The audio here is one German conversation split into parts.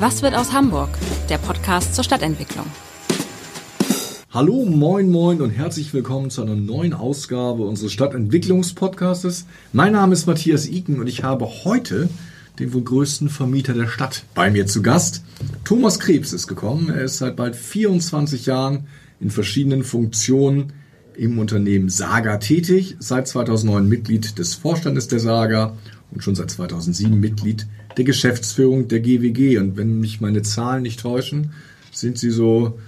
Was wird aus Hamburg? Der Podcast zur Stadtentwicklung. Hallo, moin, moin und herzlich willkommen zu einer neuen Ausgabe unseres Stadtentwicklungspodcastes. Mein Name ist Matthias Iken und ich habe heute den wohl größten Vermieter der Stadt bei mir zu Gast. Thomas Krebs ist gekommen. Er ist seit bald 24 Jahren in verschiedenen Funktionen im Unternehmen Saga tätig, seit 2009 Mitglied des Vorstandes der Saga und schon seit 2007 Mitglied der Geschäftsführung der GWG. Und wenn mich meine Zahlen nicht täuschen, sind sie so,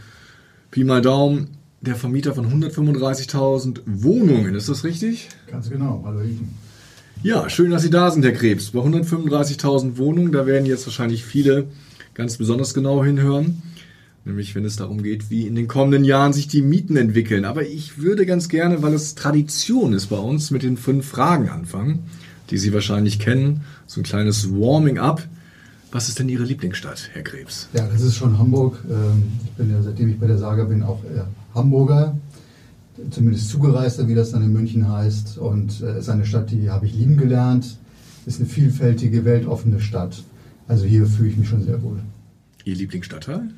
Pi mal Daumen, der Vermieter von 135.000 Wohnungen. Ist das richtig? Ganz genau. Hallo Iken. Ja, schön, dass Sie da sind, Herr Krebs. Bei 135.000 Wohnungen, da werden jetzt wahrscheinlich viele ganz besonders genau hinhören. Nämlich, wenn es darum geht, wie in den kommenden Jahren sich die Mieten entwickeln. Aber ich würde ganz gerne, weil es Tradition ist bei uns, mit den fünf Fragen anfangen die Sie wahrscheinlich kennen. So ein kleines Warming-up. Was ist denn Ihre Lieblingsstadt, Herr Krebs? Ja, das ist schon Hamburg. Ähm, ich bin ja, seitdem ich bei der Saga bin, auch Hamburger. Zumindest Zugereister, wie das dann in München heißt. Und es äh, ist eine Stadt, die habe ich lieben gelernt. Ist eine vielfältige, weltoffene Stadt. Also hier fühle ich mich schon sehr wohl. Ihr Lieblingsstadtteil?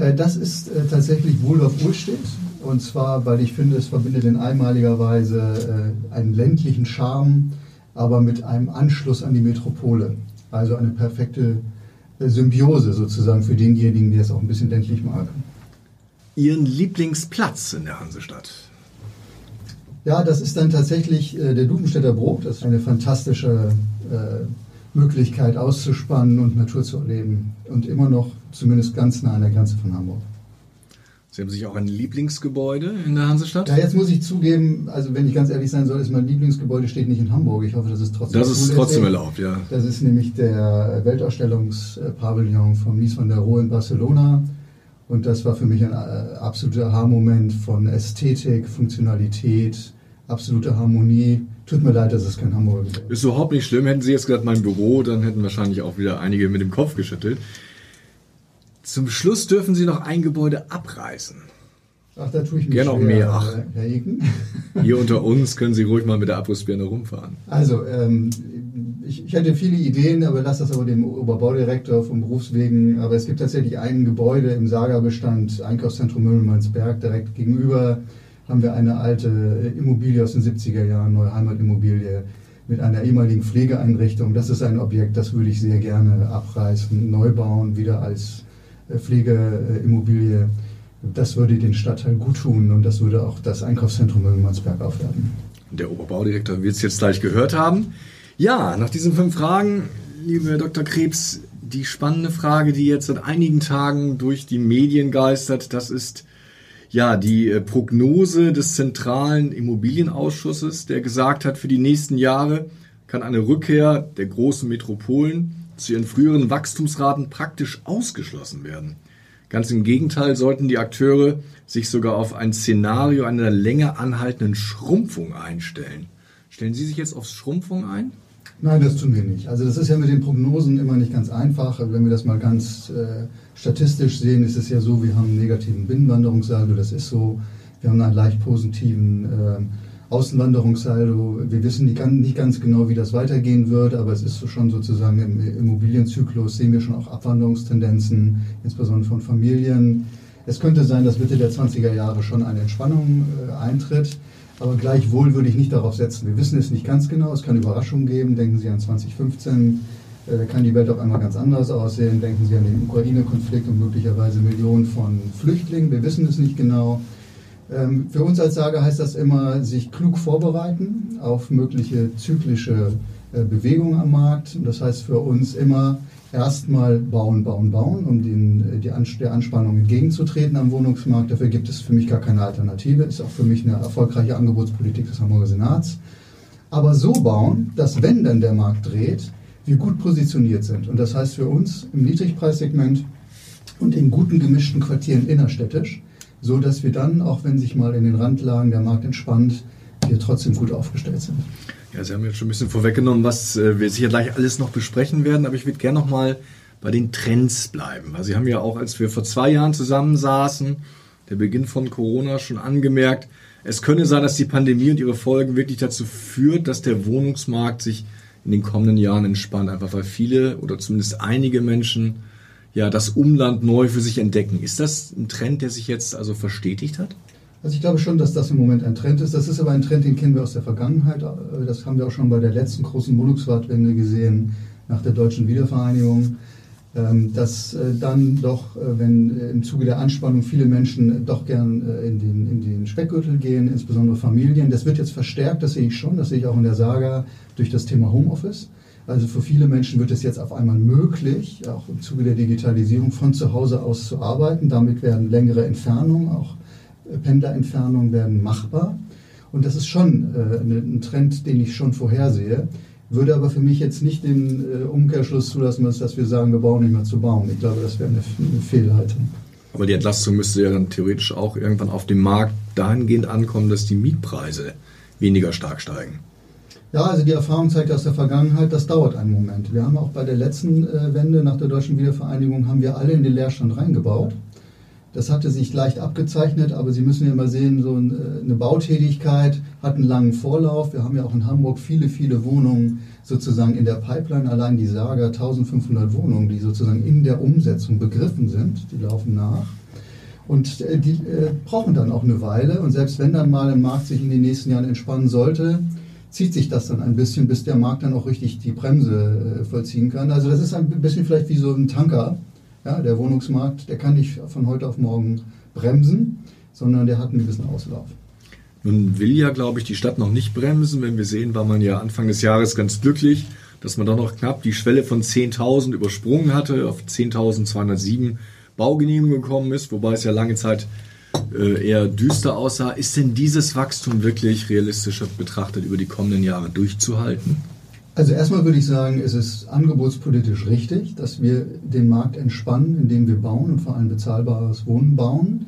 Äh, das ist äh, tatsächlich Wohldorf-Urstedt. Und zwar, weil ich finde, es verbindet in einmaliger Weise äh, einen ländlichen Charme, aber mit einem Anschluss an die Metropole. Also eine perfekte Symbiose sozusagen für denjenigen, der es auch ein bisschen ländlich mag. Ihren Lieblingsplatz in der Hansestadt? Ja, das ist dann tatsächlich der Dubenstädter Brot. Das ist eine fantastische Möglichkeit auszuspannen und Natur zu erleben. Und immer noch zumindest ganz nah an der Grenze von Hamburg. Sie haben sich auch ein Lieblingsgebäude in der Hansestadt? Ja, jetzt muss ich zugeben, also wenn ich ganz ehrlich sein soll, ist mein Lieblingsgebäude steht nicht in Hamburg. Ich hoffe, das ist trotzdem Das ist trotzdem erlaubt, ja. Das ist nämlich der Weltausstellungspavillon von Mies van der Rohe in Barcelona. Und das war für mich ein äh, absoluter Aha-Moment von Ästhetik, Funktionalität, absolute Harmonie. Tut mir leid, dass es kein Hamburger ist. Ist überhaupt nicht schlimm. Hätten Sie jetzt gesagt, mein Büro, dann hätten wahrscheinlich auch wieder einige mit dem Kopf geschüttelt. Zum Schluss dürfen Sie noch ein Gebäude abreißen. Ach, da tue ich mich Gerne auch mehr. Ach. Hier unter uns können Sie ruhig mal mit der Abrissbirne rumfahren. Also, ähm, ich, ich hatte viele Ideen, aber lasse das aber dem Oberbaudirektor vom Berufswegen. Aber es gibt tatsächlich ein Gebäude im Saga-Bestand, Einkaufszentrum Müllmannsberg, direkt gegenüber haben wir eine alte Immobilie aus den 70er Jahren, neue Heimatimmobilie mit einer ehemaligen Pflegeeinrichtung. Das ist ein Objekt, das würde ich sehr gerne abreißen, neu bauen, wieder als äh, Pflegeimmobilie. Das würde den Stadtteil gut tun und das würde auch das Einkaufszentrum Müllmannsberg aufwerten. Der Oberbaudirektor wird es jetzt gleich gehört haben. Ja, nach diesen fünf Fragen, liebe Dr. Krebs, die spannende Frage, die jetzt seit einigen Tagen durch die Medien geistert, das ist ja die äh, Prognose des zentralen Immobilienausschusses, der gesagt hat, für die nächsten Jahre kann eine Rückkehr der großen Metropolen zu ihren früheren Wachstumsraten praktisch ausgeschlossen werden. Ganz im Gegenteil sollten die Akteure sich sogar auf ein Szenario einer länger anhaltenden Schrumpfung einstellen. Stellen Sie sich jetzt auf Schrumpfung ein? Nein, das tun wir nicht. Also das ist ja mit den Prognosen immer nicht ganz einfach. Wenn wir das mal ganz äh, statistisch sehen, ist es ja so, wir haben einen negativen Binnenwanderungssaldo, das ist so. Wir haben einen leicht positiven äh, Außenwanderungssaldo. Wir wissen nicht, ganz genau, wie das weitergehen wird, aber es ist schon sozusagen im Immobilienzyklus sehen wir schon auch Abwanderungstendenzen, insbesondere von Familien. Es könnte sein, dass Mitte der 20er Jahre schon eine Entspannung äh, eintritt, aber gleichwohl würde ich nicht darauf setzen. Wir wissen es nicht ganz genau, es kann Überraschungen geben. Denken Sie an 2015, äh, da kann die Welt auf einmal ganz anders aussehen. Denken Sie an den Ukraine-Konflikt und möglicherweise Millionen von Flüchtlingen. Wir wissen es nicht genau. Ähm, für uns als Sager heißt das immer, sich klug vorbereiten auf mögliche zyklische äh, Bewegungen am Markt. Das heißt für uns immer erstmal bauen, bauen, bauen, um den, äh, die der Anspannung entgegenzutreten am Wohnungsmarkt. Dafür gibt es für mich gar keine Alternative. Ist auch für mich eine erfolgreiche Angebotspolitik des Hamburger Senats. Aber so bauen, dass wenn dann der Markt dreht, wir gut positioniert sind. Und das heißt für uns im Niedrigpreissegment und in guten gemischten Quartieren innerstädtisch, so dass wir dann, auch wenn sich mal in den Randlagen der Markt entspannt, wir trotzdem gut aufgestellt sind. Ja, Sie haben jetzt schon ein bisschen vorweggenommen, was äh, wir sicher gleich alles noch besprechen werden, aber ich würde gerne noch mal bei den Trends bleiben. Weil Sie haben ja auch, als wir vor zwei Jahren zusammensaßen, der Beginn von Corona schon angemerkt, es könne sein, dass die Pandemie und ihre Folgen wirklich dazu führt, dass der Wohnungsmarkt sich in den kommenden Jahren entspannt, einfach weil viele oder zumindest einige Menschen ja das Umland neu für sich entdecken. Ist das ein Trend, der sich jetzt also verstetigt hat? Also ich glaube schon, dass das im Moment ein Trend ist. Das ist aber ein Trend, den kennen wir aus der Vergangenheit. Das haben wir auch schon bei der letzten großen Wohnungswartwende gesehen, nach der deutschen Wiedervereinigung. Ähm, dass äh, dann doch, äh, wenn äh, im Zuge der Anspannung viele Menschen doch gern in den, in den Speckgürtel gehen, insbesondere Familien. Das wird jetzt verstärkt, das sehe ich schon, das sehe ich auch in der Saga durch das Thema Homeoffice. Also für viele Menschen wird es jetzt auf einmal möglich, auch im Zuge der Digitalisierung von zu Hause aus zu arbeiten. Damit werden längere Entfernungen, auch Pendlerentfernungen werden machbar. Und das ist schon ein Trend, den ich schon vorhersehe würde aber für mich jetzt nicht den äh, Umkehrschluss zulassen, dass wir sagen, wir brauchen nicht mehr zu bauen. Ich glaube, das wäre eine, eine Fehlhaltung. Aber die Entlastung müsste ja dann theoretisch auch irgendwann auf dem Markt dahingehend ankommen, dass die Mietpreise weniger stark steigen. Ja, also die Erfahrung zeigt aus der Vergangenheit, das dauert einen Moment. Wir haben auch bei der letzten äh, Wende nach der deutschen Wiedervereinigung, haben wir alle in den Leerstand reingebaut. Das hatte sich leicht abgezeichnet, aber Sie müssen ja mal sehen, so äh, eine Bautätigkeit hat einen langen Vorlauf. Wir haben ja auch in Hamburg viele, viele Wohnungen sozusagen in der Pipeline. Allein die Saga 1500 Wohnungen, die sozusagen in der Umsetzung begriffen sind, die laufen nach. Und äh, die äh, brauchen dann auch eine Weile. Und selbst wenn dann mal ein Markt sich in den nächsten Jahren entspannen sollte, zieht sich das dann ein bisschen, bis der Markt dann auch richtig die Bremse vollziehen kann. Also das ist ein bisschen vielleicht wie so ein Tanker ja, der Wohnungsmarkt, der kann nicht von heute auf morgen bremsen, sondern der hat einen gewissen Auslauf. Nun will ja, glaube ich, die Stadt noch nicht bremsen. Wenn wir sehen, war man ja Anfang des Jahres ganz glücklich, dass man doch noch knapp die Schwelle von 10.000 übersprungen hatte, auf 10.207 Baugenehmigungen gekommen ist, wobei es ja lange Zeit äh, eher düster aussah. Ist denn dieses Wachstum wirklich realistischer betrachtet über die kommenden Jahre durchzuhalten? Also erstmal würde ich sagen, es ist angebotspolitisch richtig, dass wir den Markt entspannen, indem wir bauen und vor allem bezahlbares Wohnen bauen.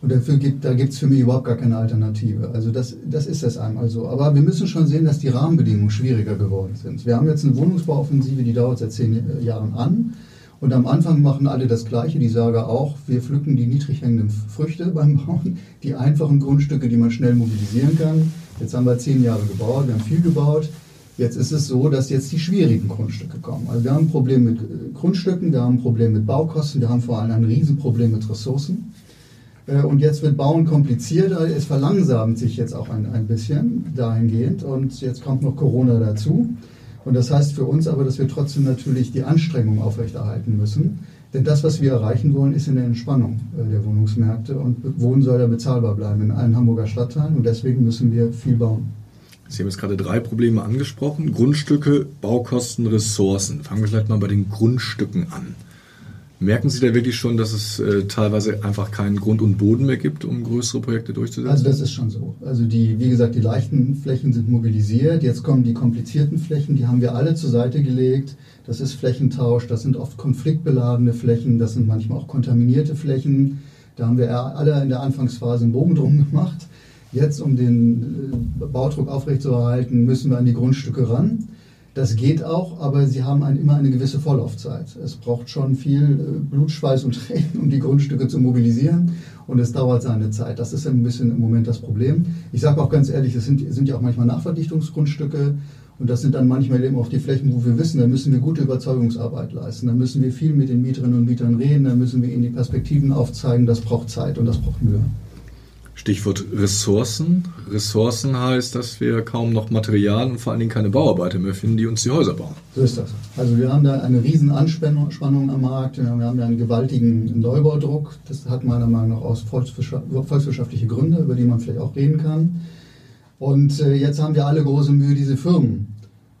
Und dafür gibt, da gibt es für mich überhaupt gar keine Alternative. Also das, das ist es einmal so. Aber wir müssen schon sehen, dass die Rahmenbedingungen schwieriger geworden sind. Wir haben jetzt eine Wohnungsbauoffensive, die dauert seit zehn Jahren an. Und am Anfang machen alle das Gleiche. Die sagen auch, wir pflücken die niedrig hängenden Früchte beim Bauen, die einfachen Grundstücke, die man schnell mobilisieren kann. Jetzt haben wir zehn Jahre gebaut, wir haben viel gebaut. Jetzt ist es so, dass jetzt die schwierigen Grundstücke kommen. Also wir haben ein Problem mit äh, Grundstücken, wir haben ein Problem mit Baukosten, wir haben vor allem ein Riesenproblem mit Ressourcen. Äh, und jetzt wird Bauen komplizierter, es verlangsamt sich jetzt auch ein, ein bisschen dahingehend und jetzt kommt noch Corona dazu. Und das heißt für uns aber, dass wir trotzdem natürlich die Anstrengung aufrechterhalten müssen. Denn das, was wir erreichen wollen, ist eine Entspannung äh, der Wohnungsmärkte und Wohnen soll da bezahlbar bleiben in allen Hamburger Stadtteilen und deswegen müssen wir viel bauen. Sie haben jetzt gerade drei Probleme angesprochen. Grundstücke, Baukosten, Ressourcen. Fangen wir vielleicht mal bei den Grundstücken an. Merken Sie da wirklich schon, dass es äh, teilweise einfach keinen Grund und Boden mehr gibt, um größere Projekte durchzusetzen? Also das ist schon so. Also die, wie gesagt, die leichten Flächen sind mobilisiert. Jetzt kommen die komplizierten Flächen, die haben wir alle zur Seite gelegt. Das ist Flächentausch, das sind oft konfliktbeladene Flächen, das sind manchmal auch kontaminierte Flächen. Da haben wir alle in der Anfangsphase einen Bogen drum gemacht. Jetzt, um den äh, Baudruck aufrechtzuerhalten, müssen wir an die Grundstücke ran. Das geht auch, aber sie haben ein, immer eine gewisse Vorlaufzeit. Es braucht schon viel äh, Blut, Schweiß und Tränen, um die Grundstücke zu mobilisieren. Und es dauert seine Zeit. Das ist ein bisschen im Moment das Problem. Ich sage auch ganz ehrlich, es sind, sind ja auch manchmal Nachverdichtungsgrundstücke. Und das sind dann manchmal eben auch die Flächen, wo wir wissen, da müssen wir gute Überzeugungsarbeit leisten. Da müssen wir viel mit den Mieterinnen und Mietern reden. Da müssen wir ihnen die Perspektiven aufzeigen. Das braucht Zeit und das braucht Mühe. Stichwort Ressourcen. Ressourcen heißt, dass wir kaum noch Material und vor allen Dingen keine Bauarbeiter mehr finden, die uns die Häuser bauen. So ist das. Also wir haben da eine riesen Anspannung am Markt. Wir haben ja einen gewaltigen Neubaudruck. Das hat meiner Meinung nach aus volkswirtschaftliche Gründe, über die man vielleicht auch reden kann. Und äh, jetzt haben wir alle große Mühe, diese Firmen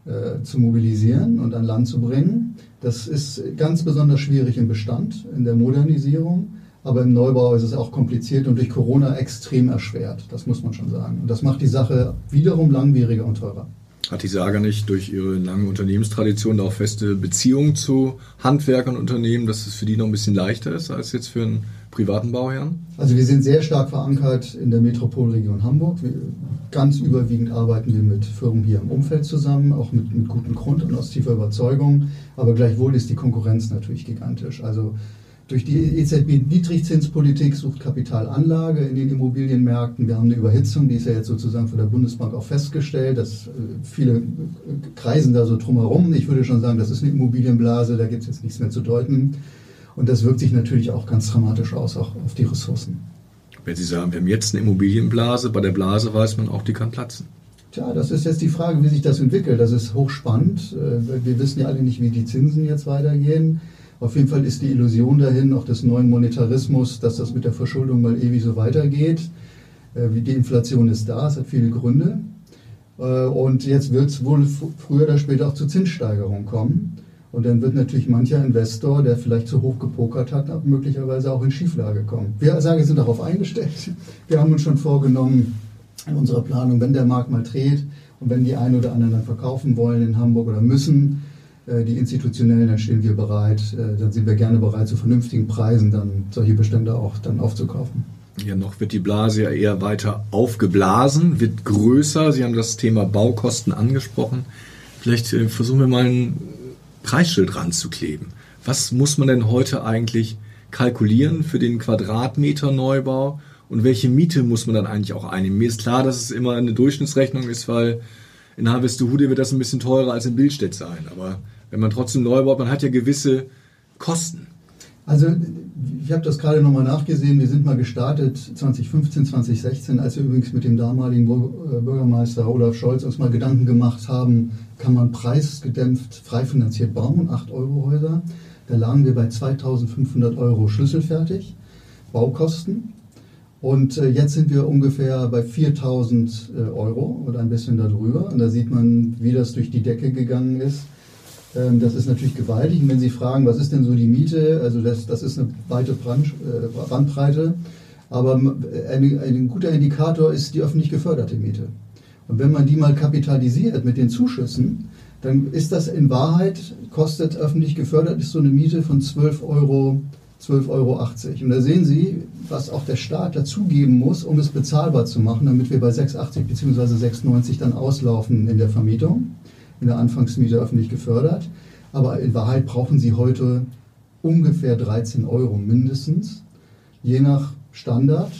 äh, zu mobilisieren und an Land zu bringen. Das ist ganz besonders schwierig im Bestand, in der Modernisierung. Aber im Neubau ist es auch kompliziert und durch Corona extrem erschwert. Das muss man schon sagen. Und das macht die Sache wiederum langwieriger und teurer. Hat die Saga nicht durch ihre lange Unternehmenstradition auch feste Beziehungen zu Handwerkern und Unternehmen, dass es für die noch ein bisschen leichter ist als jetzt für einen privaten Bauherrn? Also wir sind sehr stark verankert in der Metropolregion Hamburg. Wir, ganz überwiegend arbeiten wir mit Firmen hier im Umfeld zusammen, auch mit, mit gutem Grund und aus tiefer Überzeugung. Aber gleichwohl ist die Konkurrenz natürlich gigantisch. Also Durch die EZB-Niedrigzinspolitik sucht Kapitalanlage in den Immobilienmärkten. Wir haben eine Überhitzung, die ist ja jetzt sozusagen von der Bundesbank auch festgestellt, dass äh, viele äh, kreisen da so drumherum. Ich würde schon sagen, das ist eine Immobilienblase, da gibt es jetzt nichts mehr zu deuten. Und das wirkt sich natürlich auch ganz dramatisch aus, auch auf die Ressourcen. Wenn Sie sagen, wir haben jetzt eine Immobilienblase, bei der Blase weiß man auch, die kann platzen. Tja, das ist jetzt die Frage, wie sich das entwickelt. Das ist hochspannend. Äh, wir wissen ja alle nicht, wie die Zinsen jetzt weitergehen. Auf jeden Fall ist die Illusion dahin, auch des neuen Monetarismus, dass das mit der Verschuldung mal ewig so weitergeht. Äh, die Inflation ist da, es hat viele Gründe. Äh, und jetzt wird es wohl früher oder später auch zu Zinssteigerungen kommen. Und dann wird natürlich mancher Investor, der vielleicht zu hoch gepokert hat, möglicherweise auch in Schieflage kommen. Wir sagen, sind darauf eingestellt. Wir haben uns schon vorgenommen in unserer Planung, wenn der Markt mal dreht und wenn die einen oder anderen dann verkaufen wollen in Hamburg oder müssen, die institutionellen, dann stehen wir bereit, äh, dann sind wir gerne bereit, zu vernünftigen Preisen dann solche Bestände auch dann aufzukaufen. Ja, noch wird die Blase ja eher weiter aufgeblasen, wird größer. Sie haben das Thema Baukosten angesprochen. Vielleicht äh, versuchen wir mal ein Preisschild ranzukleben. Was muss man denn heute eigentlich kalkulieren für den Quadratmeter Neubau und welche Miete muss man dann eigentlich auch einnehmen? Mir ist klar, dass es immer eine Durchschnittsrechnung ist, weil in Harvestehude wird das ein bisschen teurer als in Billstedt sein. Aber wenn man trotzdem neu baut, man hat ja gewisse Kosten. Also ich habe das gerade nochmal nachgesehen. Wir sind mal gestartet 2015, 2016, als wir übrigens mit dem damaligen äh, Bürgermeister Olaf Scholz uns mal Gedanken gemacht haben, kann man preisgedämpft frei finanziert bauen, 8 Euro Häuser. Da lagen wir bei 2500 Euro schlüsselfertig, Baukosten. Und äh, jetzt sind wir ungefähr bei 4000 äh, Euro oder ein bisschen darüber. Und da sieht man, wie das durch die Decke gegangen ist. Ähm, das ist natürlich gewaltig. Und wenn Sie fragen, was ist denn so die Miete, also das, das ist eine weite äh, Bandbreite. Aber ein, ein guter Indikator ist die öffentlich geförderte Miete. Und wenn man die mal kapitalisiert mit den Zuschüssen, dann ist das in Wahrheit, kostet öffentlich gefördert, ist so eine Miete von 12 Euro 12,80 Euro. Und da sehen Sie, was auch der Staat dazugeben muss, um es bezahlbar zu machen, damit wir bei 6,80 bzw. 6,90 dann auslaufen in der Vermietung, in der Anfangsmiete öffentlich gefördert. Aber in Wahrheit brauchen Sie heute ungefähr 13 Euro mindestens, je nach Standard.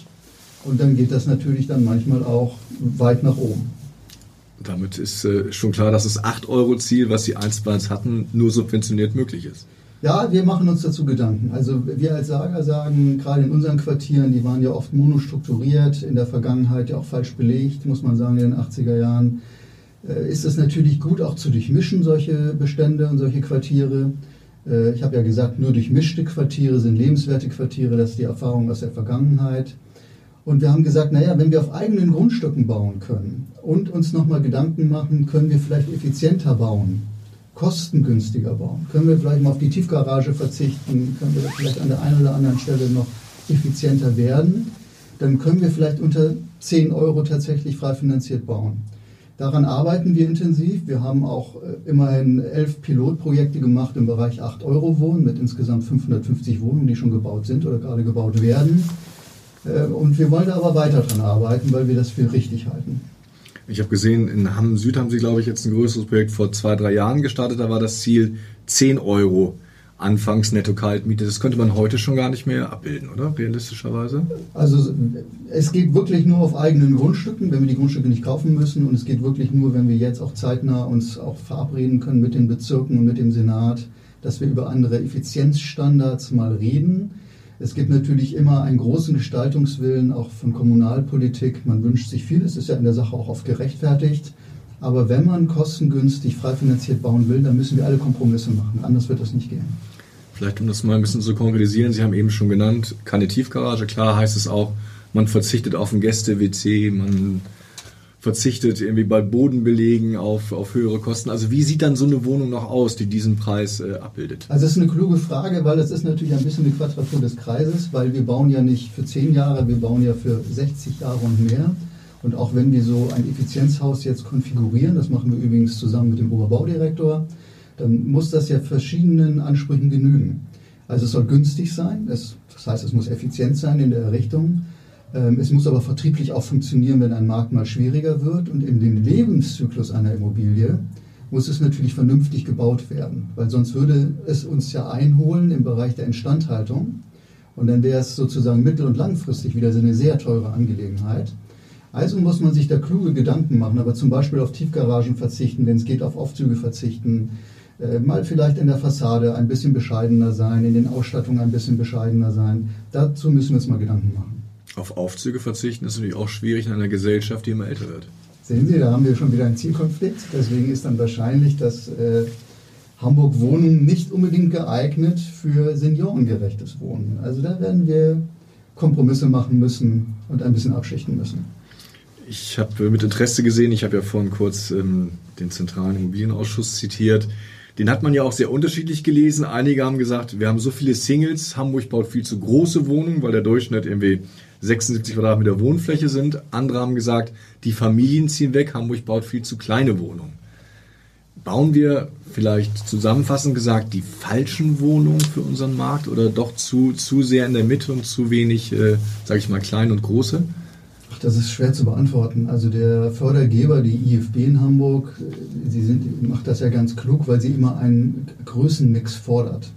Und dann geht das natürlich dann manchmal auch weit nach oben. Damit ist äh, schon klar, dass das 8-Euro-Ziel, was Sie einstmals hatten, nur subventioniert möglich ist. Ja, wir machen uns dazu Gedanken. Also wir als Sager sagen, gerade in unseren Quartieren, die waren ja oft monostrukturiert, in der Vergangenheit ja auch falsch belegt, muss man sagen, in den 80er Jahren, äh, ist es natürlich gut, auch zu durchmischen, solche Bestände und solche Quartiere. Äh, ich habe ja gesagt, nur durchmischte Quartiere sind lebenswerte Quartiere, das ist die Erfahrung aus der Vergangenheit. Und wir haben gesagt, naja, wenn wir auf eigenen Grundstücken bauen können und uns nochmal Gedanken machen, können wir vielleicht effizienter bauen kostengünstiger bauen? Können wir vielleicht mal auf die Tiefgarage verzichten? Können wir vielleicht an der einen oder anderen Stelle noch effizienter werden? Dann können wir vielleicht unter 10 Euro tatsächlich frei finanziert bauen. Daran arbeiten wir intensiv. Wir haben auch äh, immerhin elf Pilotprojekte gemacht im Bereich 8 Euro Wohnen mit insgesamt 550 Wohnungen, die schon gebaut sind oder gerade gebaut werden. Äh, und wir wollen da aber weiter dran arbeiten, weil wir das für richtig halten. Ich habe gesehen, in Hamm Süd haben Sie, glaube ich, jetzt ein größeres Projekt vor zwei, drei Jahren gestartet. Da war das Ziel 10 Euro anfangs Netto-Kaltmiete. Das könnte man heute schon gar nicht mehr abbilden, oder? Realistischerweise? Also es geht wirklich nur auf eigenen Grundstücken, wenn wir die Grundstücke nicht kaufen müssen. Und es geht wirklich nur, wenn wir jetzt auch zeitnah uns auch verabreden können mit den Bezirken und mit dem Senat, dass wir über andere Effizienzstandards mal reden es gibt natürlich immer einen großen Gestaltungswillen, auch von Kommunalpolitik. Man wünscht sich viel, es ist ja in der Sache auch oft gerechtfertigt. Aber wenn man kostengünstig, frei finanziert bauen will, dann müssen wir alle Kompromisse machen. Anders wird das nicht gehen. Vielleicht um das mal ein bisschen zu konkretisieren, Sie haben eben schon genannt, keine Tiefgarage. Klar heißt es auch, man verzichtet auf ein Gäste-WC, man verzichtet irgendwie bei Bodenbelegen auf, auf höhere Kosten. Also wie sieht dann so eine Wohnung noch aus, die diesen Preis äh, abbildet? Also das ist eine kluge Frage, weil es ist natürlich ein bisschen eine Quadratur des Kreises, weil wir bauen ja nicht für zehn Jahre, wir bauen ja für 60 Jahre und mehr. Und auch wenn wir so ein Effizienzhaus jetzt konfigurieren, das machen wir übrigens zusammen mit dem Oberbaudirektor, dann muss das ja verschiedenen Ansprüchen genügen. Also es soll günstig sein, das heißt, es muss effizient sein in der Errichtung. Ähm, es muss aber vertrieblich auch funktionieren, wenn ein Markt mal schwieriger wird. Und in dem Lebenszyklus einer Immobilie muss es natürlich vernünftig gebaut werden, weil sonst würde es uns ja einholen im Bereich der Instandhaltung und dann wäre es sozusagen mittel- und langfristig wieder so eine sehr teure Angelegenheit. Also muss man sich da kluge Gedanken machen, aber zum Beispiel auf Tiefgaragen verzichten, wenn es geht, auf Aufzüge verzichten, äh, mal vielleicht in der Fassade ein bisschen bescheidener sein, in den Ausstattungen ein bisschen bescheidener sein. Dazu müssen wir uns mal Gedanken machen. Auf Aufzüge verzichten ist natürlich auch schwierig in einer Gesellschaft, die immer älter wird. Sehen Sie, da haben wir schon wieder einen Zielkonflikt. Deswegen ist dann wahrscheinlich das äh, Hamburg Wohnung nicht unbedingt geeignet für seniorengerechtes Wohnen. Also da werden wir Kompromisse machen müssen und ein bisschen abschichten müssen. Ich habe mit Interesse gesehen, ich habe ja vorhin kurz ähm, den Zentralen Immobilienausschuss zitiert. Den hat man ja auch sehr unterschiedlich gelesen. Einige haben gesagt, wir haben so viele Singles, Hamburg baut viel zu große Wohnungen, weil der Durchschnitt irgendwie 76 Quadratmeter Wohnfläche sind. Andere haben gesagt, die Familien ziehen weg, Hamburg baut viel zu kleine Wohnungen. Bauen wir vielleicht zusammenfassend gesagt die falschen Wohnungen für unseren Markt oder doch zu, zu sehr in der Mitte und zu wenig, äh, sage ich mal, klein und große? Ach, das ist schwer zu beantworten. Also der Fördergeber, die IFB in Hamburg, äh, sie sind, macht das ja ganz klug, weil sie immer einen Größenmix fordert.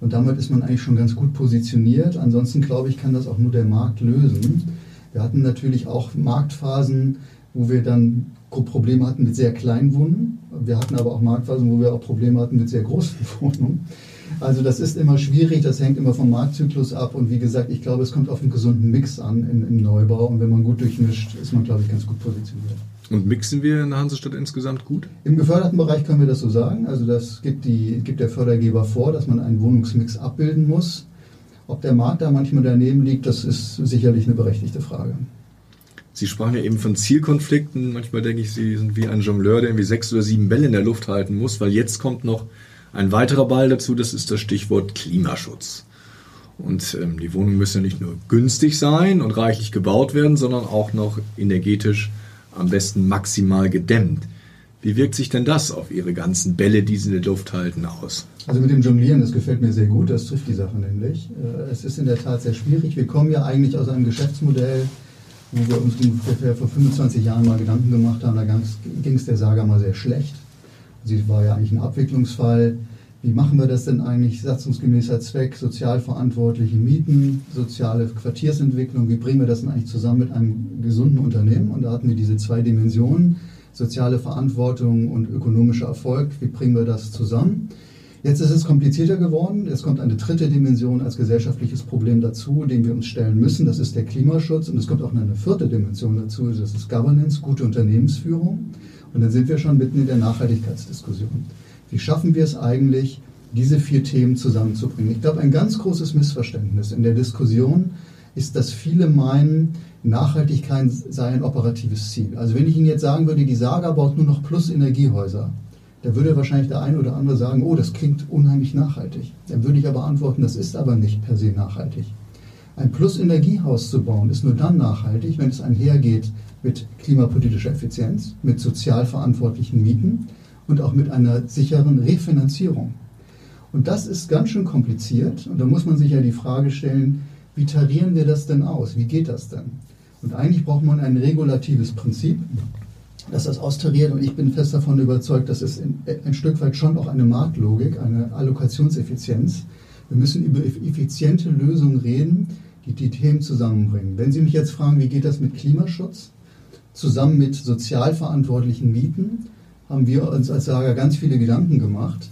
Und damit ist man eigentlich schon ganz gut positioniert. Ansonsten glaube ich, kann das auch nur der Markt lösen. Wir hatten natürlich auch Marktphasen, wo wir dann Probleme hatten mit sehr kleinen Wohnungen. Wir hatten aber auch Marktphasen, wo wir auch Probleme hatten mit sehr großen Wohnungen. Also das ist immer schwierig, das hängt immer vom Marktzyklus ab und wie gesagt, ich glaube, es kommt auf einen gesunden Mix an im, im Neubau und wenn man gut durchmischt, ist man, glaube ich, ganz gut positioniert. Und mixen wir in der Hansestadt insgesamt gut? Im geförderten Bereich können wir das so sagen. Also das gibt, die, gibt der Fördergeber vor, dass man einen Wohnungsmix abbilden muss. Ob der Markt da manchmal daneben liegt, das ist sicherlich eine berechtigte Frage. Sie sprachen ja eben von Zielkonflikten. Manchmal denke ich, Sie sind wie ein Jongleur, der irgendwie sechs oder sieben Bälle in der Luft halten muss, weil jetzt kommt noch ein weiterer Ball dazu, das ist das Stichwort Klimaschutz. Und ähm, die Wohnungen müssen ja nicht nur günstig sein und reichlich gebaut werden, sondern auch noch energetisch am besten maximal gedämmt. Wie wirkt sich denn das auf Ihre ganzen Bälle, die Sie in der Luft halten, aus? Also mit dem Jonglieren, das gefällt mir sehr gut, das trifft die Sache nämlich. Äh, es ist in der Tat sehr schwierig. Wir kommen ja eigentlich aus einem Geschäftsmodell, wo wir uns ungefähr vor 25 Jahren mal Gedanken gemacht haben. Da ging es der Saga mal sehr schlecht. Sie war ja eigentlich ein Abwicklungsfall. Wie machen wir das denn eigentlich? Satzungsgemäßer Zweck, sozial verantwortliche Mieten, soziale Quartiersentwicklung. Wie bringen wir das denn eigentlich zusammen mit einem gesunden Unternehmen? Und da hatten wir diese zwei Dimensionen, soziale Verantwortung und ökonomischer Erfolg. Wie bringen wir das zusammen? Jetzt ist es komplizierter geworden. Es kommt eine dritte Dimension als gesellschaftliches Problem dazu, dem wir uns stellen müssen. Das ist der Klimaschutz. Und es kommt auch eine vierte Dimension dazu. Das ist Governance, gute Unternehmensführung. Und dann sind wir schon mitten in der Nachhaltigkeitsdiskussion. Wie schaffen wir es eigentlich, diese vier Themen zusammenzubringen? Ich glaube, ein ganz großes Missverständnis in der Diskussion ist, dass viele meinen, Nachhaltigkeit sei ein operatives Ziel. Also wenn ich Ihnen jetzt sagen würde, die Saga baut nur noch Plus-Energiehäuser, da würde wahrscheinlich der eine oder andere sagen, oh, das klingt unheimlich nachhaltig. Dann würde ich aber antworten, das ist aber nicht per se nachhaltig. Ein Plus-Energiehaus zu bauen ist nur dann nachhaltig, wenn es einhergeht mit klimapolitischer Effizienz, mit sozial verantwortlichen Mieten und auch mit einer sicheren Refinanzierung. Und das ist ganz schön kompliziert und da muss man sich ja die Frage stellen, wie tarieren wir das denn aus? Wie geht das denn? Und eigentlich braucht man ein regulatives Prinzip, das das austariert und ich bin fest davon überzeugt, dass es ein Stück weit schon auch eine Marktlogik, eine Allokationseffizienz. Wir müssen über effiziente Lösungen reden, die die Themen zusammenbringen. Wenn Sie mich jetzt fragen, wie geht das mit Klimaschutz, zusammen mit sozial verantwortlichen Mieten, haben wir uns als Saga ganz viele Gedanken gemacht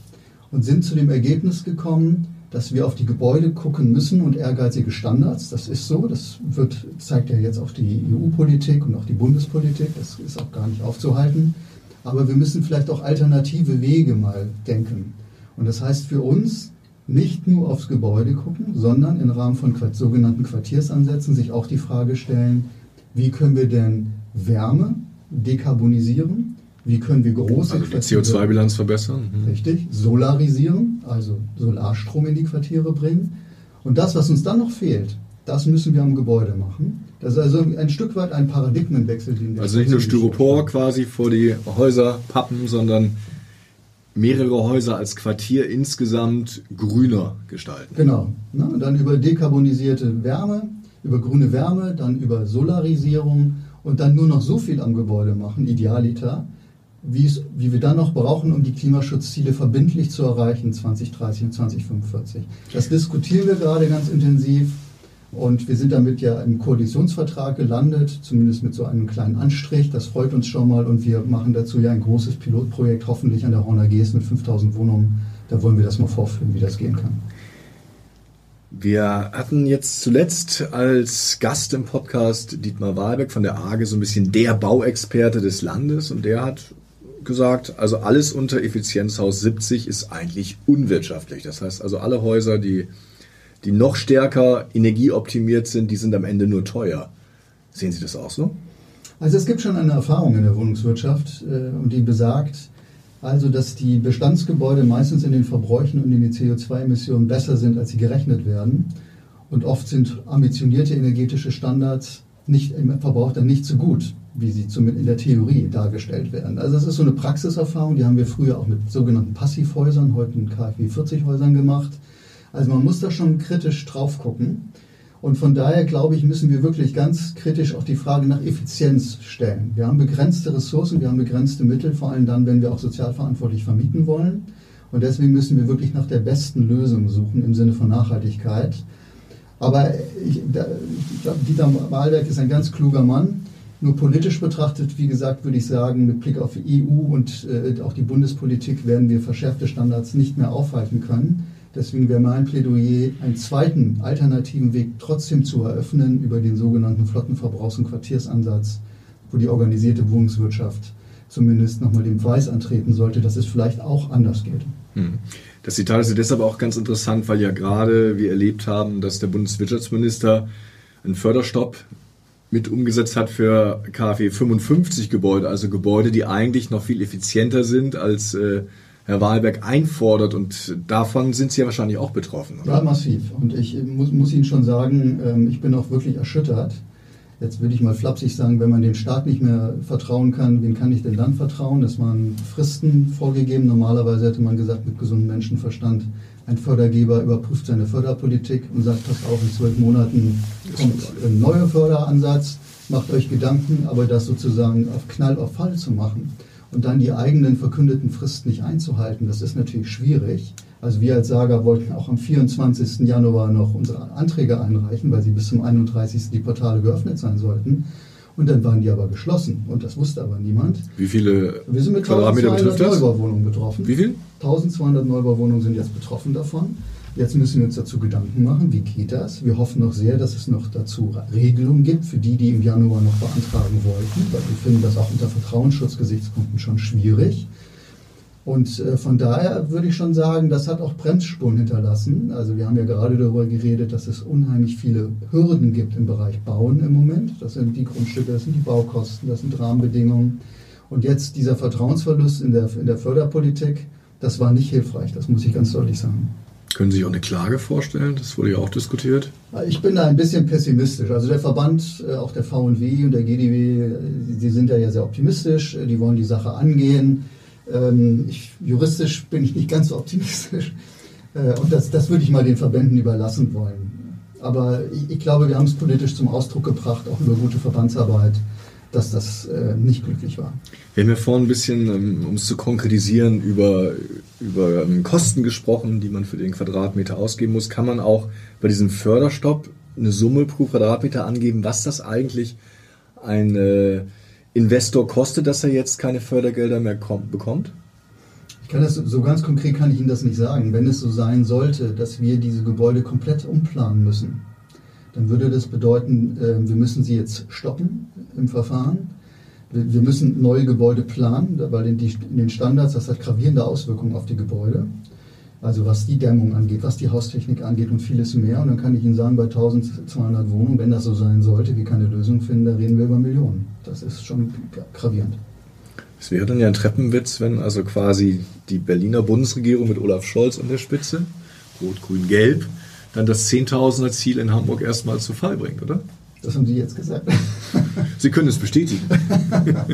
und sind zu dem Ergebnis gekommen, dass wir auf die Gebäude gucken müssen und ehrgeizige Standards. Das ist so, das wird, zeigt ja jetzt auch die EU-Politik und auch die Bundespolitik, das ist auch gar nicht aufzuhalten. Aber wir müssen vielleicht auch alternative Wege mal denken. Und das heißt für uns, nicht nur aufs Gebäude gucken, sondern im Rahmen von sogenannten Quartiersansätzen sich auch die Frage stellen, wie können wir denn Wärme dekarbonisieren? Wie können wir große also die CO2-Bilanz verbessern? Mhm. Richtig, solarisieren, also Solarstrom in die Quartiere bringen. Und das, was uns dann noch fehlt, das müssen wir am Gebäude machen. Das ist also ein Stück weit ein Paradigmenwechsel. Den wir also nicht nur Styropor quasi vor die Häuser pappen, sondern mehrere Häuser als Quartier insgesamt grüner gestalten. Genau. Ne? Dann über dekarbonisierte Wärme, über grüne Wärme, dann über Solarisierung und dann nur noch so viel am Gebäude machen, idealiter, wie, es, wie wir dann noch brauchen, um die Klimaschutzziele verbindlich zu erreichen 2030 und 2045. Das diskutieren wir gerade ganz intensiv und wir sind damit ja im Koalitionsvertrag gelandet, zumindest mit so einem kleinen Anstrich. Das freut uns schon mal und wir machen dazu ja ein großes Pilotprojekt, hoffentlich an der Horner GS mit 5000 Wohnungen. Da wollen wir das mal vorführen, wie das gehen kann. Wir hatten jetzt zuletzt als Gast im Podcast Dietmar Wahlbeck von der AGE so ein bisschen der Bauexperte des Landes und der hat gesagt, also alles unter Effizienzhaus 70 ist eigentlich unwirtschaftlich. Das heißt also alle Häuser, die, die noch stärker energieoptimiert sind, die sind am Ende nur teuer. Sehen Sie das auch so? Also es gibt schon eine Erfahrung in der Wohnungswirtschaft äh, und die besagt, also dass die Bestandsgebäude meistens in den Verbräuchen und in den CO2-Emissionen besser sind, als sie gerechnet werden. Und oft sind ambitionierte energetische Standards nicht, im Verbrauch dann nicht so gut wie sie zumindest in der Theorie dargestellt werden. Also das ist so eine Praxiserfahrung, die haben wir früher auch mit sogenannten Passivhäusern, heute in KfW 40 Häusern gemacht. Also man muss da schon kritisch drauf gucken. Und von daher glaube ich, müssen wir wirklich ganz kritisch auch die Frage nach Effizienz stellen. Wir haben begrenzte Ressourcen, wir haben begrenzte Mittel, vor allem dann, wenn wir auch sozialverantwortlich vermieten wollen. Und deswegen müssen wir wirklich nach der besten Lösung suchen im Sinne von Nachhaltigkeit. Aber ich, ich glaube, Dieter Wahlberg ist ein ganz kluger Mann. Nur politisch betrachtet, wie gesagt, würde ich sagen, mit Blick auf die EU und äh, auch die Bundespolitik werden wir verschärfte Standards nicht mehr aufhalten können. Deswegen wäre mein Plädoyer, einen zweiten alternativen Weg trotzdem zu eröffnen über den sogenannten Flottenverbrauchs- und Quartiersansatz, wo die organisierte Wohnungswirtschaft zumindest nochmal dem Beweis antreten sollte, dass es vielleicht auch anders geht. Hm. Das Zitat ist deshalb auch ganz interessant, weil ja gerade wir erlebt haben, dass der Bundeswirtschaftsminister einen Förderstopp mit umgesetzt hat für KfW 55 Gebäude, also Gebäude, die eigentlich noch viel effizienter sind, als äh, Herr Wahlberg einfordert. Und davon sind Sie ja wahrscheinlich auch betroffen. Oder? Ja, massiv. Und ich muss, muss Ihnen schon sagen, ähm, ich bin auch wirklich erschüttert. Jetzt würde ich mal flapsig sagen, wenn man den Staat nicht mehr vertrauen kann, wen kann ich denn dann vertrauen? Es waren Fristen vorgegeben. Normalerweise hätte man gesagt, mit gesundem Menschenverstand ein Fördergeber überprüft seine Förderpolitik und sagt, pass auf, in zwölf Monaten kommt ein neuer Förderansatz, macht euch Gedanken, aber das sozusagen auf Knall auf Fall zu machen und dann die eigenen verkündeten Fristen nicht einzuhalten, das ist natürlich schwierig. Also wir als Saga wollten auch am 24. Januar noch unsere Anträge einreichen, weil sie bis zum 31. die Portale geöffnet sein sollten. Und dann waren die aber geschlossen und das wusste aber niemand. Wie viele Wir sind mit 1200 Neubauwohnungen betroffen. Wie viel? 1200 Neubauwohnungen sind jetzt betroffen davon. Jetzt müssen wir uns dazu Gedanken machen, wie geht das? Wir hoffen noch sehr, dass es noch dazu Regelungen gibt für die, die im Januar noch beantragen wollten, weil wir finden das auch unter Vertrauensschutzgesichtspunkten schon schwierig. Und äh, von daher würde ich schon sagen, das hat auch Bremsspuren hinterlassen. Also wir haben ja gerade darüber geredet, dass es unheimlich viele Hürden gibt im Bereich Bauen im Moment. Das sind die Grundstücke, das sind die Baukosten, das sind Rahmenbedingungen. Und jetzt dieser Vertrauensverlust in der, in der Förderpolitik, das war nicht hilfreich, das muss ich ganz deutlich sagen. Können Sie sich auch eine Klage vorstellen? Das wurde ja auch diskutiert. Ich bin da ein bisschen pessimistisch. Also der Verband, äh, auch der VW und der GDW, die sind da ja sehr optimistisch. Die wollen die Sache angehen. Ähm, ich, juristisch bin ich nicht ganz so optimistisch. Äh, und das, das würde ich mal den Verbänden überlassen wollen. Aber ich, ich glaube, wir haben es politisch zum Ausdruck gebracht, auch über gute Verbandsarbeit, dass das äh, nicht glücklich war. Wir haben ja vorhin ein bisschen, ähm, um es zu konkretisieren, über, über ähm, Kosten gesprochen, die man für den Quadratmeter ausgeben muss. Kann man auch bei diesem Förderstopp eine Summe pro Quadratmeter angeben, was das eigentlich ein äh, Investor kostet, dass er jetzt keine Fördergelder mehr kommt, bekommt? Ich kann das so ganz konkret kann ich Ihnen das nicht sagen. Wenn es so sein sollte, dass wir diese Gebäude komplett umplanen müssen, dann würde das bedeuten, äh, wir müssen sie jetzt stoppen im Verfahren. Wir müssen neue Gebäude planen, weil in, den Standards, das hat gravierende Auswirkungen auf die Gebäude. Also was die Dämmung angeht, was die Haustechnik angeht und vieles mehr. Und dann kann ich Ihnen sagen, bei 1200 Wohnungen, wenn das so sein sollte, wir keine Lösung finden, da reden wir über Millionen. Das ist schon gravierend. Es wäre dann ja ein Treppenwitz, wenn also quasi die Berliner Bundesregierung mit Olaf Scholz an der Spitze, Rot, Grün, Gelb, dann das Zehntausender Ziel in Hamburg erstmal zu Fall bringt, oder? Das haben Sie jetzt gesagt. Sie können es bestätigen.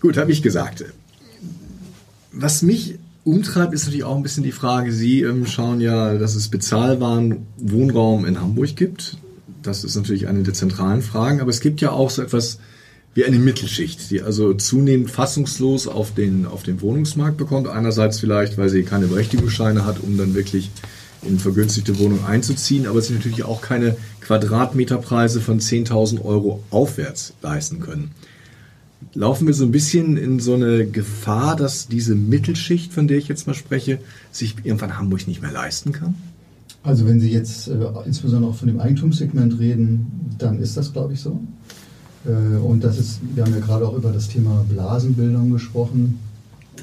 Gut, habe ich gesagt was mich umtreibt, ist natürlich auch ein bisschen die Frage, Sie ähm, schauen ja, dass es bezahlbaren Wohnraum in Hamburg gibt. Das ist natürlich eine der zentralen Fragen, aber es gibt ja auch so etwas wie eine Mittelschicht, die also zunehmend fassungslos auf den, auf den Wohnungsmarkt bekommt. Einerseits vielleicht, weil sie keine Berechtigungsscheine hat, um dann wirklich in vergünstigte Wohnungen einzuziehen, aber sie natürlich auch keine Quadratmeterpreise von 10.000 Euro aufwärts leisten können. Laufen wir so ein bisschen in so eine Gefahr, dass diese Mittelschicht, von der ich jetzt mal spreche, sich irgendwann Hamburg nicht mehr leisten kann? Also wenn Sie jetzt äh, insbesondere auch von dem Eigentumssegment reden, dann ist das, glaube ich, so. Äh, und das ist, wir haben ja gerade auch über das Thema Blasenbildung gesprochen.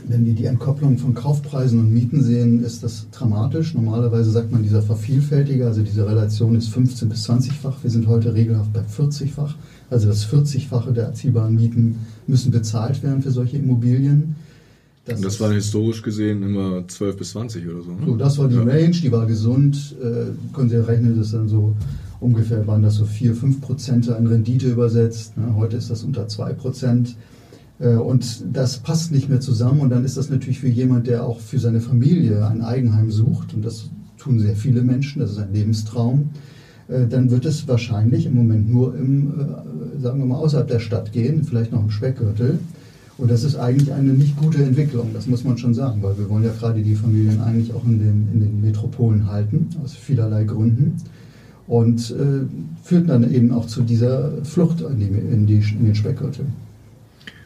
Wenn wir die Entkopplung von Kaufpreisen und Mieten sehen, ist das dramatisch. Normalerweise sagt man dieser Vervielfältiger, also diese Relation ist 15 bis 20-fach. Wir sind heute regelhaft bei 40-fach. Also das 40-fache der erziehbaren Mieten müssen bezahlt werden für solche Immobilien. Das, und das war historisch gesehen immer 12 bis 20 oder so. Ne? So, das war die ja. Range, die war gesund. Äh, können Sie rechnen, das dann so ungefähr waren das so 4, 5 Prozent an Rendite übersetzt. Ne? Heute ist das unter 2 Prozent. Äh, und das passt nicht mehr zusammen. Und dann ist das natürlich für jemand, der auch für seine Familie ein Eigenheim sucht, und das tun sehr viele Menschen, das ist ein Lebenstraum, äh, dann wird es wahrscheinlich im Moment nur im, äh, sagen wir mal, außerhalb der Stadt gehen, vielleicht noch im Speckgürtel. Und das ist eigentlich eine nicht gute Entwicklung, das muss man schon sagen, weil wir wollen ja gerade die Familien eigentlich auch in den, in den Metropolen halten, aus vielerlei Gründen. Und äh, führt dann eben auch zu dieser Flucht in, die, in, die, in den Speckgürtel.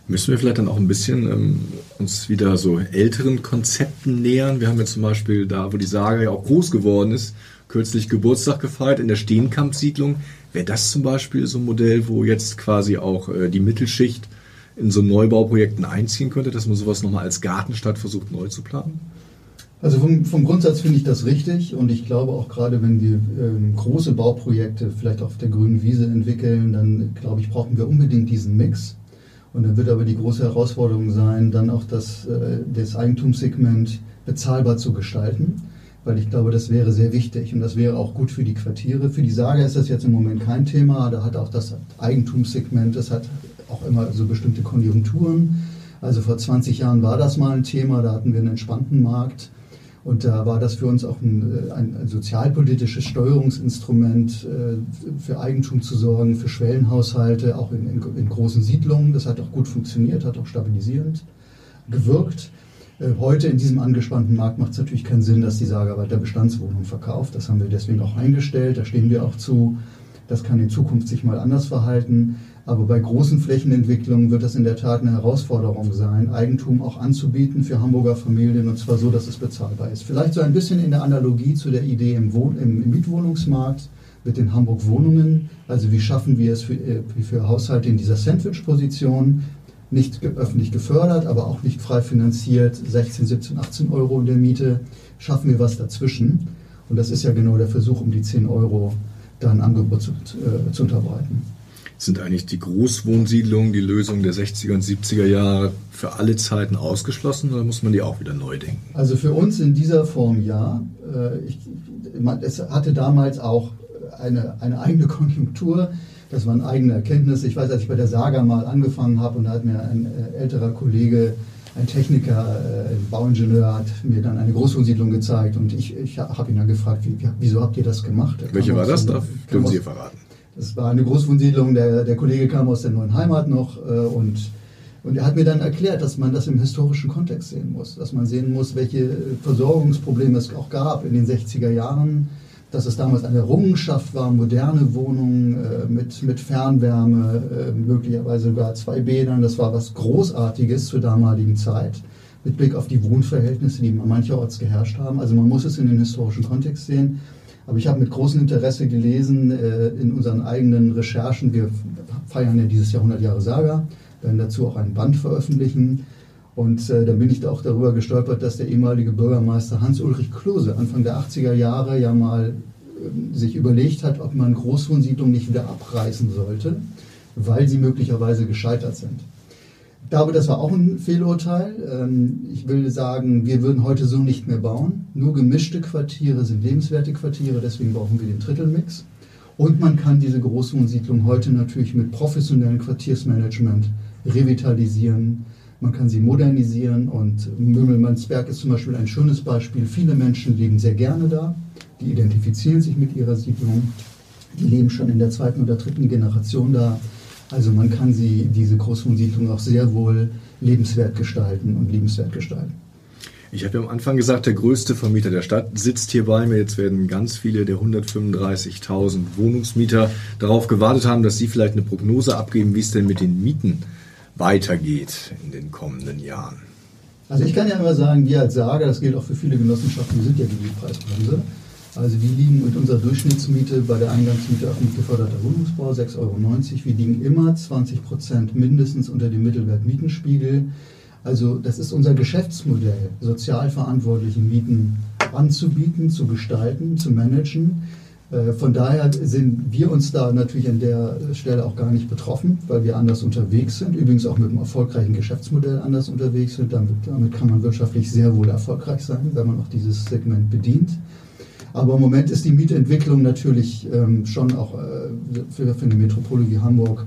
Müssen wir vielleicht dann auch ein bisschen ähm, uns wieder so älteren Konzepten nähern? Wir haben ja zum Beispiel da, wo die Saga ja auch groß geworden ist, kürzlich Geburtstag gefeiert in der Steenkamp-Siedlung. Wäre das zum Beispiel so ein Modell, wo jetzt quasi auch äh, die Mittelschicht in so Neubauprojekten einziehen könnte, dass man sowas nochmal als Gartenstadt versucht neu zu planen? Also vom, vom Grundsatz finde ich das richtig und ich glaube auch gerade, wenn wir ähm, große Bauprojekte vielleicht auf der grünen Wiese entwickeln, dann glaube ich, brauchen wir unbedingt diesen Mix. Und dann wird aber die große Herausforderung sein, dann auch das, äh, das Eigentumssegment bezahlbar zu gestalten, weil ich glaube, das wäre sehr wichtig und das wäre auch gut für die Quartiere. Für die Saga ist das jetzt im Moment kein Thema, da hat auch das Eigentumssegment, das hat auch immer so bestimmte Konjunkturen. Also vor 20 Jahren war das mal ein Thema, da hatten wir einen entspannten Markt. Und da war das für uns auch ein, ein, ein sozialpolitisches Steuerungsinstrument, äh, für Eigentum zu sorgen, für Schwellenhaushalte, auch in, in, in, großen Siedlungen. Das hat auch gut funktioniert, hat auch stabilisierend gewirkt. Äh, heute in diesem angespannten Markt macht es natürlich keinen Sinn, dass die Saga weiter Bestandswohnungen verkauft. Das haben wir deswegen auch eingestellt, da stehen wir auch zu. Das kann in Zukunft sich mal anders verhalten. Aber bei großen Flächenentwicklungen wird das in der Tat eine Herausforderung sein, Eigentum auch anzubieten für Hamburger Familien und zwar so, dass es bezahlbar ist. Vielleicht so ein bisschen in der Analogie zu der Idee im, Wohn im Mietwohnungsmarkt mit den Hamburg Wohnungen. Also wie schaffen wir es für, äh, für Haushalte in dieser Sandwich-Position, nicht öffentlich gefördert, aber auch nicht frei finanziert, 16, 17, 18 Euro in der Miete, schaffen wir was dazwischen. Und das ist ja genau der Versuch, um die 10 Euro da ein Angebot zu, äh, zu unterbreiten. Sind eigentlich die Großwohnsiedlungen, die Lösung der 60er und 70er Jahre für alle Zeiten ausgeschlossen oder muss man die auch wieder neu denken? Also für uns in dieser Form ja. Äh, ich, es hatte damals auch eine, eine eigene Konjunktur. Das waren eigene Erkenntnisse. Ich weiß, als ich bei der Saga mal angefangen habe und da hat mir ein äh, älterer Kollege, ein Techniker, äh, ein Bauingenieur, hat mir dann eine Großwohnsiedlung gezeigt und ich, ich habe ihn dann gefragt, wie, wieso habt ihr das gemacht? Welche war das? Darf, können Sie verraten? Das war eine Großwohnsiedlung, der, der Kollege kam aus der neuen Heimat noch äh, und, und er hat mir dann erklärt, dass man das im historischen Kontext sehen muss, dass man sehen muss, welche Versorgungsprobleme es auch gab in den 60er Jahren, dass es damals eine Errungenschaft war, moderne Wohnungen äh, mit, mit Fernwärme, äh, möglicherweise sogar zwei Bädern, das war was Großartiges zur damaligen Zeit mit Blick auf die Wohnverhältnisse, die mancherorts geherrscht haben. Also man muss es in den historischen Kontext sehen. Aber ich habe mit großem Interesse gelesen äh, in unseren eigenen Recherchen. Wir feiern ja dieses Jahr 100 Jahre Saga, werden dazu auch einen Band veröffentlichen. Und äh, dann bin ich da auch darüber gestolpert, dass der ehemalige Bürgermeister Hans-Ulrich Klose Anfang der 80er Jahre ja mal äh, sich überlegt hat, ob man Großwohnsiedlungen nicht wieder abreißen sollte, weil sie möglicherweise gescheitert sind. Ich glaube, das war auch ein Fehlurteil. Ähm, ich will sagen, wir würden heute so nicht mehr bauen. Nur gemischte Quartiere sind lebenswerte Quartiere, deswegen brauchen wir den Drittelmix. Und man kann diese Großwohnsiedlung heute natürlich mit professionellem Quartiersmanagement revitalisieren. Man kann sie modernisieren und Mümmelmannsberg ist zum Beispiel ein schönes Beispiel. Viele Menschen leben sehr gerne da, die identifizieren sich mit ihrer Siedlung, die leben schon in der zweiten oder dritten Generation da. Also man kann sie, diese Großwohnsiedlung auch sehr wohl lebenswert gestalten und liebenswert gestalten. Ich habe ja am Anfang gesagt, der größte Vermieter der Stadt sitzt hier bei mir. Jetzt werden ganz viele der 135.000 Wohnungsmieter darauf gewartet haben, dass Sie vielleicht eine Prognose abgeben, wie es denn mit den Mieten weitergeht in den kommenden Jahren. Also ich kann ja immer sagen, wir als Sager, das gilt auch für viele Genossenschaften, wir sind ja die Mietpreisbremse. Also wir liegen mit unserer Durchschnittsmiete bei der Eingangsmiete mit geförderter Wohnungsbau 6,90 Euro. Wir liegen immer 20 Prozent mindestens unter dem Mittelwert-Mietenspiegel. Also das ist unser Geschäftsmodell, sozial verantwortliche Mieten anzubieten, zu gestalten, zu managen. Äh, von daher sind wir uns da natürlich an der Stelle auch gar nicht betroffen, weil wir anders unterwegs sind. Übrigens auch mit einem erfolgreichen Geschäftsmodell anders unterwegs sind. Damit, damit kann man wirtschaftlich sehr wohl erfolgreich sein, wenn man auch dieses Segment bedient. Aber im Moment ist die Mietentwicklung natürlich ähm, schon auch äh, für, für eine Metropole wie Hamburg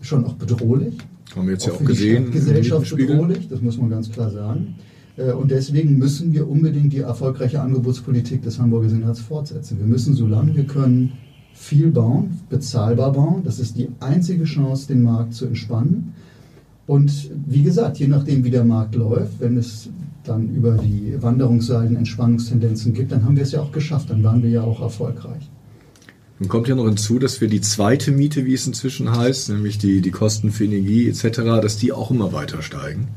schon auch bedrohlich. Haben wir jetzt auch ja auch gesehen. Gesellschaft bedrohlich, das muss man ganz klar sagen. Äh, und deswegen müssen wir unbedingt die erfolgreiche Angebotspolitik des Hamburger Senats fortsetzen. Wir müssen, solange wir können, viel bauen, bezahlbar bauen. Das ist die einzige Chance, den Markt zu entspannen. Und wie gesagt, je nachdem, wie der Markt läuft, wenn es dann über die Wanderungsseiten Entspannungstendenzen gibt, dann haben wir es ja auch geschafft, dann waren wir ja auch erfolgreich. Nun kommt ja noch hinzu, dass wir die zweite Miete, wie es inzwischen heißt, nämlich die, die Kosten für Energie etc., dass die auch immer weiter steigen.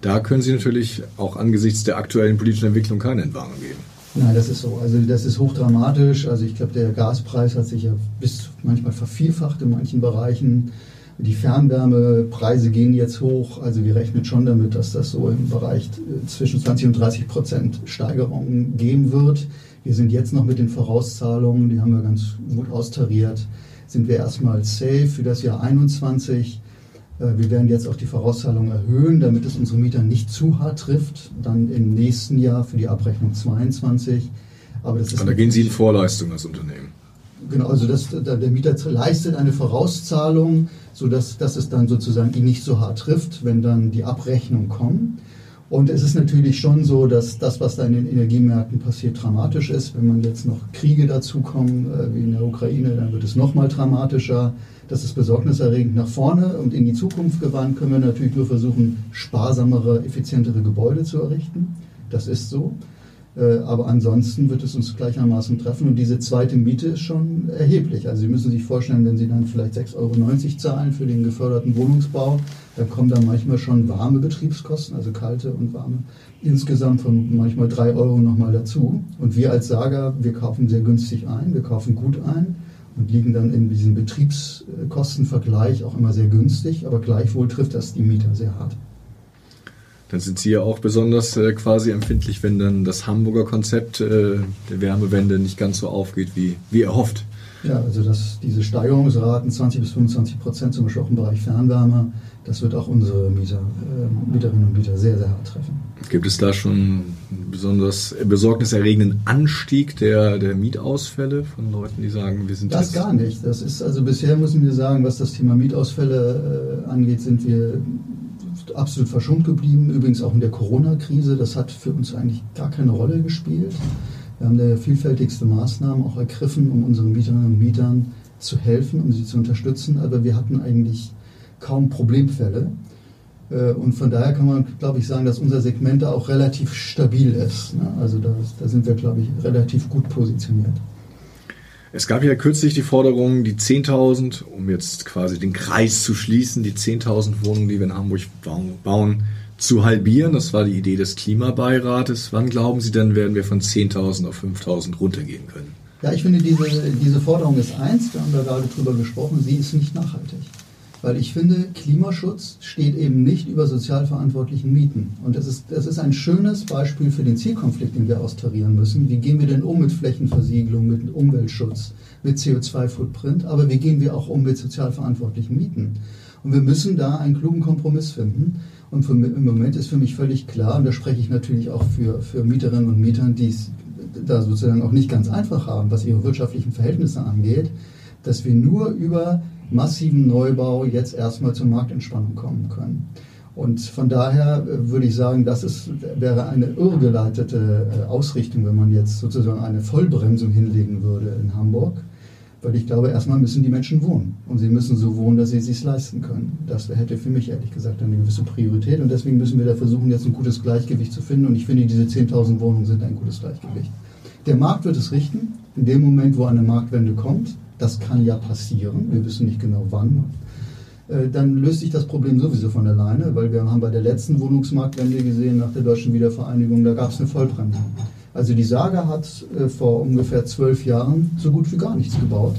Da können Sie natürlich auch angesichts der aktuellen politischen Entwicklung keine Entwarnung geben. Nein, das ist so. Also das ist hochdramatisch. Also ich glaube, der Gaspreis hat sich ja bis manchmal vervierfacht in manchen Bereichen. Die Fernwärmepreise gehen jetzt hoch. Also wir rechnen schon damit, dass das so im Bereich äh, zwischen 20 und 30 Prozent Steigerungen geben wird. Wir sind jetzt noch mit den Vorauszahlungen, die haben wir ganz gut austariert, sind wir erstmal safe für das Jahr 21. Äh, wir werden jetzt auch die Vorauszahlungen erhöhen, damit es unsere Mieter nicht zu hart trifft. Dann im nächsten Jahr für die Abrechnung 22. Aber das ist da gehen Sie in Vorleistung als Unternehmen. Genau, also das, der Mieter leistet eine Vorauszahlung, sodass dass es dann sozusagen ihn nicht so hart trifft, wenn dann die Abrechnung kommt. Und es ist natürlich schon so, dass das, was da in den Energiemärkten passiert, dramatisch ist. Wenn man jetzt noch Kriege dazukommen, äh, wie in der Ukraine, dann wird es noch mal dramatischer. Das ist besorgniserregend nach vorne und in die Zukunft gewandt können wir natürlich nur versuchen, sparsamere, effizientere Gebäude zu errichten. Das ist so. Äh, aber ansonsten wird es uns gleichermaßen treffen. Und diese zweite Miete ist schon erheblich. Also Sie müssen sich vorstellen, wenn Sie dann vielleicht 6,90 Euro zahlen für den geförderten Wohnungsbau, dann kommen da manchmal schon warme Betriebskosten, also kalte und warme, insgesamt von manchmal 3 Euro nochmal dazu. Und wir als Sager, wir kaufen sehr günstig ein, wir kaufen gut ein und liegen dann in diesem Betriebskostenvergleich auch immer sehr günstig, aber gleichwohl trifft das die Mieter sehr hart. Dann sind Sie ja auch besonders äh, quasi empfindlich, wenn dann das Hamburger Konzept äh, der Wärmewende nicht ganz so aufgeht, wie, wie erhofft. Ja, also das, diese Steigerungsraten, 20 bis 25 Prozent, zum Beispiel auch im Bereich Fernwärme, das wird auch unsere Mieter, äh, Mieterinnen und Mieter sehr, sehr hart treffen. Gibt es da schon einen besonders besorgniserregenden Anstieg der, der Mietausfälle von Leuten, die sagen, wir sind Das gar nicht. Das ist also bisher müssen wir sagen, was das Thema Mietausfälle äh, angeht, sind wir absolut verschont geblieben. Übrigens auch in der Corona-Krise. Das hat für uns eigentlich gar keine Rolle gespielt. Wir haben da vielfältigste Maßnahmen auch ergriffen, um unseren Mieterinnen und Mietern zu helfen, um sie zu unterstützen. Aber wir hatten eigentlich kaum Problemfälle. Äh, und von daher kann man, glaube ich, sagen, dass unser Segment da auch relativ stabil ist. Ne? Also da, da sind wir, glaube ich, relativ gut positioniert. Es gab ja kürzlich die Forderung, die 10.000, um jetzt quasi den Kreis zu schließen, die 10.000 Wohnungen, die wir in Hamburg bauen, zu halbieren. Das war die Idee des Klimabeirates. Wann glauben Sie denn, werden wir von 10.000 auf 5.000 runtergehen können? Ja, ich finde, diese, diese Forderung ist eins, wir haben da gerade drüber gesprochen, sie ist nicht nachhaltig. Weil ich finde, Klimaschutz steht eben nicht über sozialverantwortlichen Mieten. Und das ist, das ist ein schönes Beispiel für den Zielkonflikt, den wir austarieren müssen. Wie gehen wir denn um mit Flächenversiegelung, mit Umweltschutz, mit CO2-Footprint? Aber wie gehen wir auch um mit sozialverantwortlichen Mieten? Und wir müssen da einen klugen Kompromiss finden. Und für, im Moment ist für mich völlig klar, und da spreche ich natürlich auch für, für Mieterinnen und Mietern, die es da sozusagen auch nicht ganz einfach haben, was ihre wirtschaftlichen Verhältnisse angeht, dass wir nur über massiven Neubau jetzt erstmal zur Marktentspannung kommen können. Und von daher äh, würde ich sagen, das ist, wäre eine irrgeleitete äh, Ausrichtung, wenn man jetzt sozusagen eine Vollbremsung hinlegen würde in Hamburg. Weil ich glaube, erstmal müssen die Menschen wohnen. Und sie müssen so wohnen, dass sie es sich leisten können. Das hätte für mich ehrlich gesagt eine gewisse Priorität. Und deswegen müssen wir da versuchen, jetzt ein gutes Gleichgewicht zu finden. Und ich finde, diese 10.000 Wohnungen sind ein gutes Gleichgewicht. Der Markt wird es richten. In dem Moment, wo eine Marktwende kommt, das kann ja passieren. Wir wissen nicht genau wann. Äh, dann löst sich das Problem sowieso von alleine, weil wir haben bei der letzten Wohnungsmarktwende gesehen, nach der deutschen Wiedervereinigung, da gab es eine Vollbremse. Also die Sage hat äh, vor ungefähr zwölf Jahren so gut wie gar nichts gebaut,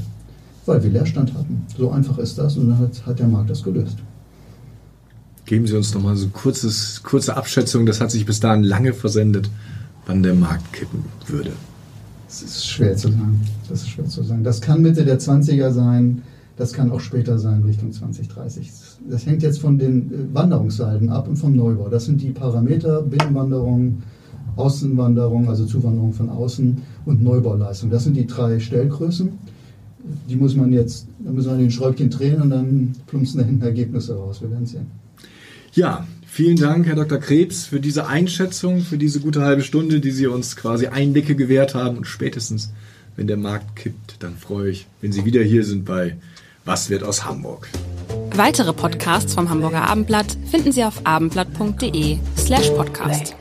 weil wir Leerstand hatten. So einfach ist das und dann hat, hat der Markt das gelöst. Geben Sie uns noch mal so eine kurzes, kurze Abschätzung, das hat sich bis dahin lange versendet, wann der Markt kippen würde. Das ist schwer zu sagen. Das ist schwer zu sagen. Das kann Mitte der 20er sein, das kann auch später sein, Richtung 2030. Das hängt jetzt von den äh, Wanderungssalden ab und vom Neubau. Das sind die Parameter, Binnenwanderung, Außenwanderung, also Zuwanderung von außen und Neubauleistung. Das sind die drei Stellgrößen. Die muss man jetzt, da muss man den Schräubchen drehen und dann plumpsen da hinten Ergebnisse raus. Wir werden sehen. Ja, vielen Dank, Herr Dr. Krebs, für diese Einschätzung, für diese gute halbe Stunde, die Sie uns quasi Einblicke gewährt haben. Und spätestens, wenn der Markt kippt, dann freue ich, wenn Sie wieder hier sind bei Was wird aus Hamburg? Weitere Podcasts vom Hamburger Abendblatt finden Sie auf abendblatt.de slash podcast.